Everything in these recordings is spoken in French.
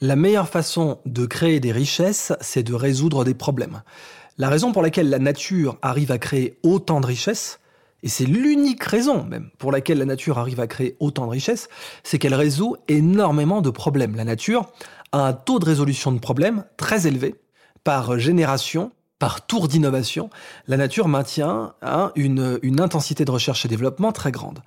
La meilleure façon de créer des richesses, c'est de résoudre des problèmes. La raison pour laquelle la nature arrive à créer autant de richesses, et c'est l'unique raison même pour laquelle la nature arrive à créer autant de richesses, c'est qu'elle résout énormément de problèmes. La nature a un taux de résolution de problèmes très élevé par génération, par tour d'innovation. La nature maintient hein, une, une intensité de recherche et développement très grande.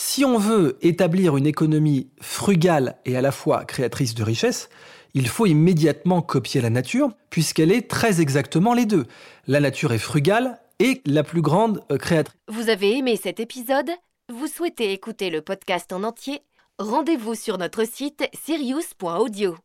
Si on veut établir une économie frugale et à la fois créatrice de richesses, il faut immédiatement copier la nature, puisqu'elle est très exactement les deux. La nature est frugale et la plus grande euh, créatrice. Vous avez aimé cet épisode? Vous souhaitez écouter le podcast en entier? Rendez-vous sur notre site sirius.audio.